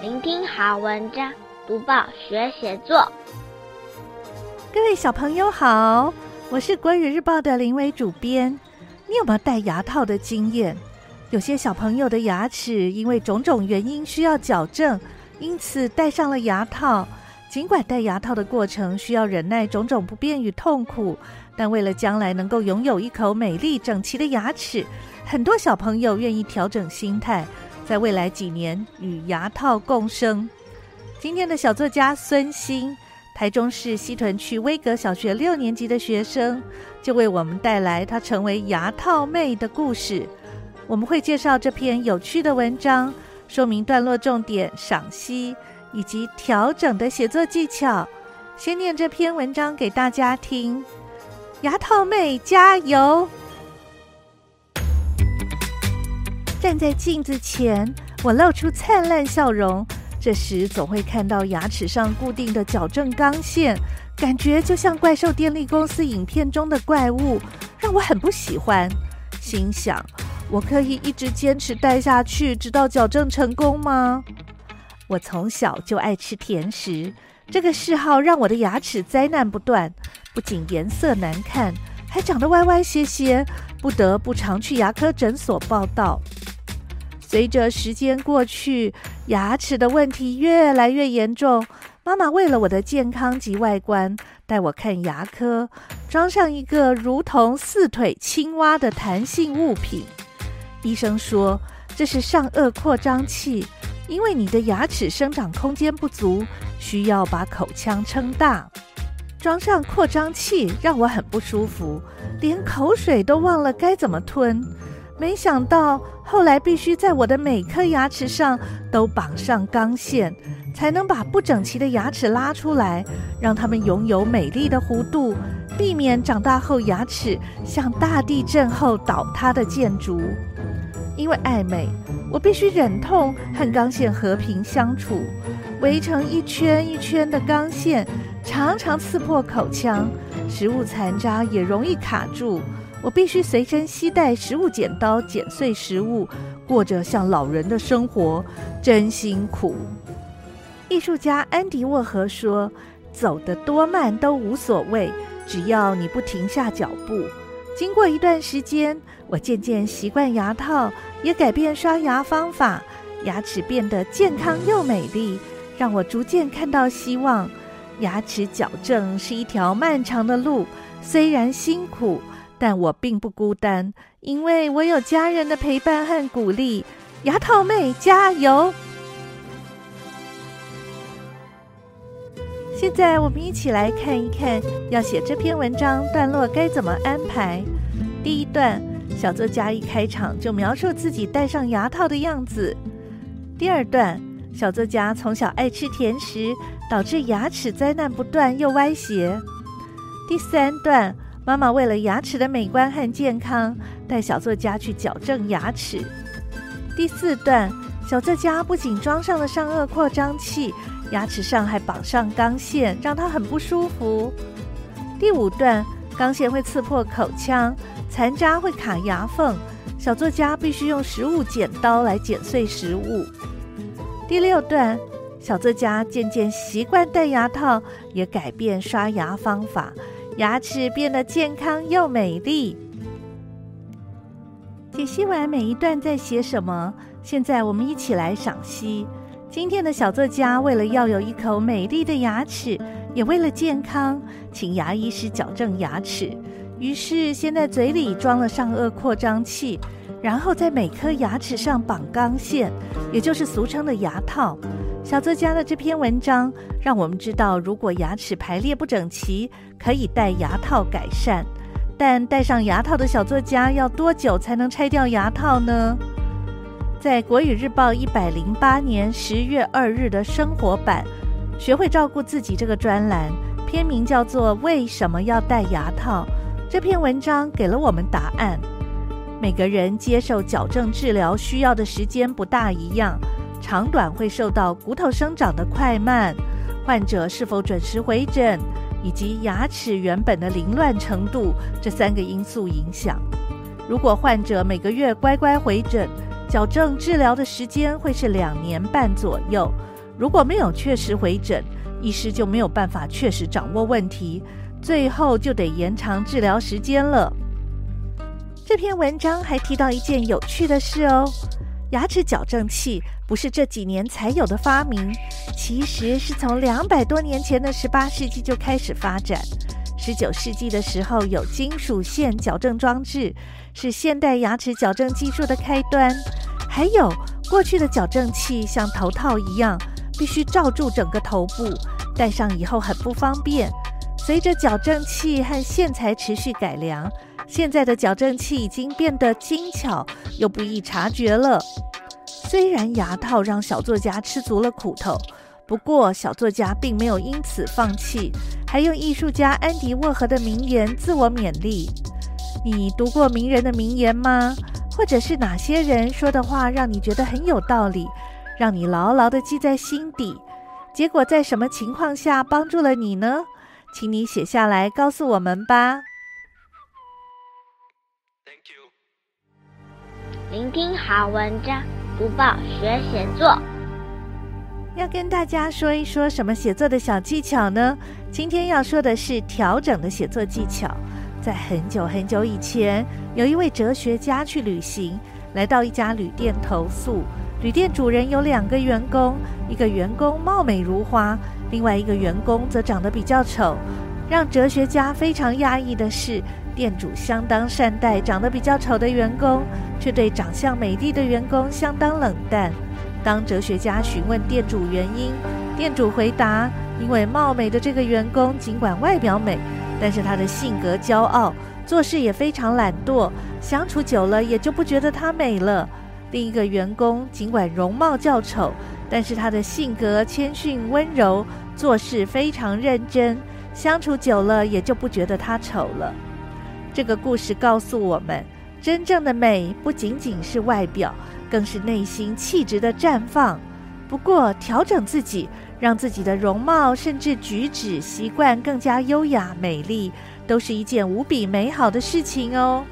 聆听好文章，读报学写作。各位小朋友好，我是国语日报的林伟主编。你有没有戴牙套的经验？有些小朋友的牙齿因为种种原因需要矫正，因此戴上了牙套。尽管戴牙套的过程需要忍耐种种不便与痛苦，但为了将来能够拥有一口美丽整齐的牙齿，很多小朋友愿意调整心态，在未来几年与牙套共生。今天的小作家孙欣，台中市西屯区威格小学六年级的学生，就为我们带来她成为牙套妹的故事。我们会介绍这篇有趣的文章，说明段落重点、赏析。以及调整的写作技巧。先念这篇文章给大家听。牙套妹加油！站在镜子前，我露出灿烂笑容。这时总会看到牙齿上固定的矫正钢线，感觉就像怪兽电力公司影片中的怪物，让我很不喜欢。心想：我可以一直坚持戴下去，直到矫正成功吗？我从小就爱吃甜食，这个嗜好让我的牙齿灾难不断，不仅颜色难看，还长得歪歪斜斜，不得不常去牙科诊所报道。随着时间过去，牙齿的问题越来越严重。妈妈为了我的健康及外观，带我看牙科，装上一个如同四腿青蛙的弹性物品。医生说这是上颚扩张器。因为你的牙齿生长空间不足，需要把口腔撑大。装上扩张器让我很不舒服，连口水都忘了该怎么吞。没想到后来必须在我的每颗牙齿上都绑上钢线，才能把不整齐的牙齿拉出来，让它们拥有美丽的弧度，避免长大后牙齿像大地震后倒塌的建筑。因为爱美，我必须忍痛和钢线和平相处。围成一圈一圈的钢线常常刺破口腔，食物残渣也容易卡住。我必须随身携带食物剪刀剪碎食物，过着像老人的生活，真辛苦。艺术家安迪沃荷说：“走得多慢都无所谓，只要你不停下脚步。”经过一段时间，我渐渐习惯牙套，也改变刷牙方法，牙齿变得健康又美丽，让我逐渐看到希望。牙齿矫正是一条漫长的路，虽然辛苦，但我并不孤单，因为我有家人的陪伴和鼓励。牙套妹加油！现在我们一起来看一看，要写这篇文章段落该怎么安排。第一段，小作家一开场就描述自己戴上牙套的样子。第二段，小作家从小爱吃甜食，导致牙齿灾难不断又歪斜。第三段，妈妈为了牙齿的美观和健康，带小作家去矫正牙齿。第四段，小作家不仅装上了上颚扩张器。牙齿上还绑上钢线，让他很不舒服。第五段，钢线会刺破口腔，残渣会卡牙缝，小作家必须用食物剪刀来剪碎食物。第六段，小作家渐渐习惯戴牙套，也改变刷牙方法，牙齿变得健康又美丽。解析完每一段在写什么，现在我们一起来赏析。今天的小作家为了要有一口美丽的牙齿，也为了健康，请牙医师矫正牙齿。于是先在嘴里装了上颚扩张器，然后在每颗牙齿上绑钢线，也就是俗称的牙套。小作家的这篇文章让我们知道，如果牙齿排列不整齐，可以戴牙套改善。但戴上牙套的小作家要多久才能拆掉牙套呢？在国语日报一百零八年十月二日的生活版，学会照顾自己这个专栏，篇名叫做《为什么要戴牙套》。这篇文章给了我们答案。每个人接受矫正治疗需要的时间不大一样，长短会受到骨头生长的快慢、患者是否准时回诊，以及牙齿原本的凌乱程度这三个因素影响。如果患者每个月乖乖回诊，矫正治疗的时间会是两年半左右。如果没有确实回诊，医师就没有办法确实掌握问题，最后就得延长治疗时间了。这篇文章还提到一件有趣的事哦，牙齿矫正器不是这几年才有的发明，其实是从两百多年前的十八世纪就开始发展。十九世纪的时候，有金属线矫正装置，是现代牙齿矫正技术的开端。还有过去的矫正器像头套一样，必须罩住整个头部，戴上以后很不方便。随着矫正器和线材持续改良。现在的矫正器已经变得精巧又不易察觉了。虽然牙套让小作家吃足了苦头，不过小作家并没有因此放弃，还用艺术家安迪沃荷的名言自我勉励。你读过名人的名言吗？或者是哪些人说的话让你觉得很有道理，让你牢牢地记在心底？结果在什么情况下帮助了你呢？请你写下来告诉我们吧。聆听好文章，读报学写作。要跟大家说一说什么写作的小技巧呢？今天要说的是调整的写作技巧。在很久很久以前，有一位哲学家去旅行，来到一家旅店投宿。旅店主人有两个员工，一个员工貌美如花，另外一个员工则长得比较丑。让哲学家非常讶异的是，店主相当善待长得比较丑的员工，却对长相美丽的员工相当冷淡。当哲学家询问店主原因，店主回答：“因为貌美的这个员工尽管外表美，但是他的性格骄傲，做事也非常懒惰，相处久了也就不觉得他美了。另一个员工尽管容貌较丑，但是他的性格谦逊温柔，做事非常认真，相处久了也就不觉得他丑了。”这个故事告诉我们，真正的美不仅仅是外表，更是内心气质的绽放。不过，调整自己，让自己的容貌甚至举止习惯更加优雅美丽，都是一件无比美好的事情哦。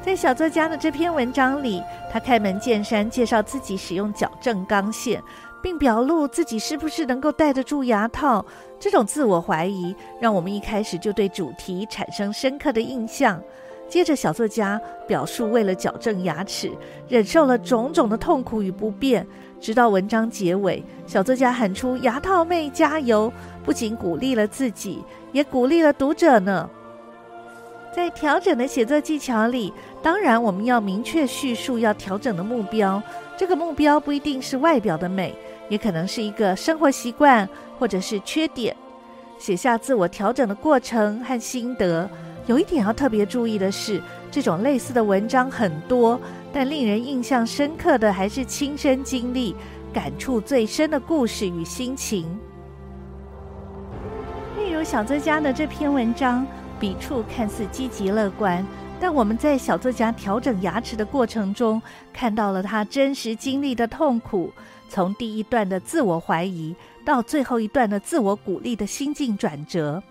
在小作家的这篇文章里，他开门见山介绍自己使用矫正钢线。并表露自己是不是能够戴得住牙套，这种自我怀疑让我们一开始就对主题产生深刻的印象。接着，小作家表述为了矫正牙齿，忍受了种种的痛苦与不便，直到文章结尾，小作家喊出“牙套妹加油”，不仅鼓励了自己，也鼓励了读者呢。在调整的写作技巧里，当然我们要明确叙述要调整的目标，这个目标不一定是外表的美。也可能是一个生活习惯，或者是缺点。写下自我调整的过程和心得。有一点要特别注意的是，这种类似的文章很多，但令人印象深刻的还是亲身经历、感触最深的故事与心情。例如小作家的这篇文章，笔触看似积极乐观，但我们在小作家调整牙齿的过程中，看到了他真实经历的痛苦。从第一段的自我怀疑到最后一段的自我鼓励的心境转折，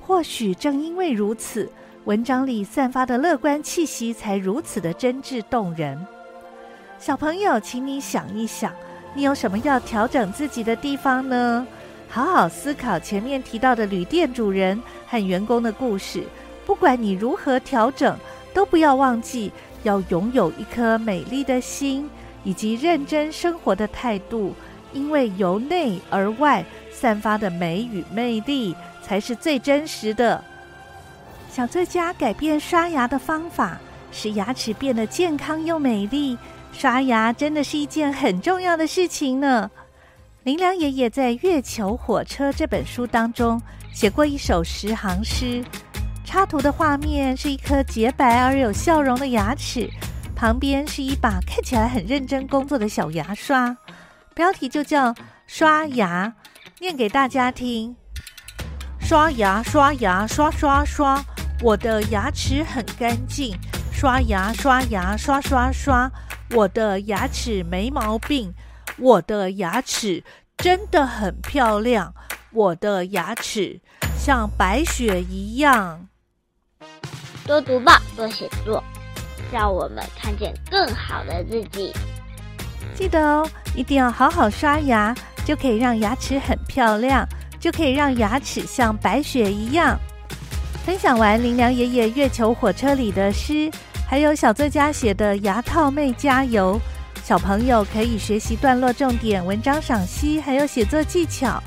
或许正因为如此，文章里散发的乐观气息才如此的真挚动人。小朋友，请你想一想，你有什么要调整自己的地方呢？好好思考前面提到的旅店主人和员工的故事。不管你如何调整，都不要忘记要拥有一颗美丽的心。以及认真生活的态度，因为由内而外散发的美与魅力才是最真实的。小作家改变刷牙的方法，使牙齿变得健康又美丽。刷牙真的是一件很重要的事情呢。林良爷爷在《月球火车》这本书当中写过一首十行诗，插图的画面是一颗洁白而有笑容的牙齿。旁边是一把看起来很认真工作的小牙刷，标题就叫“刷牙”，念给大家听：刷牙，刷牙，刷刷刷，我的牙齿很干净。刷牙，刷牙，刷刷刷，我的牙齿没毛病。我的牙齿真的很漂亮，我的牙齿像白雪一样。多读报，多写作。让我们看见更好的自己。记得哦，一定要好好刷牙，就可以让牙齿很漂亮，就可以让牙齿像白雪一样。分享完林良爷爷月球火车里的诗，还有小作家写的牙套妹加油，小朋友可以学习段落重点、文章赏析，还有写作技巧。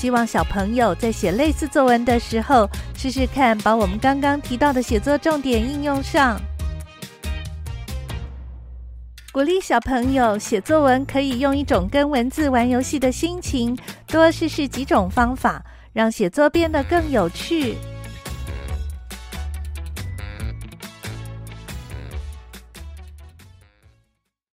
希望小朋友在写类似作文的时候，试试看把我们刚刚提到的写作重点应用上。鼓励小朋友写作文，可以用一种跟文字玩游戏的心情，多试试几种方法，让写作变得更有趣。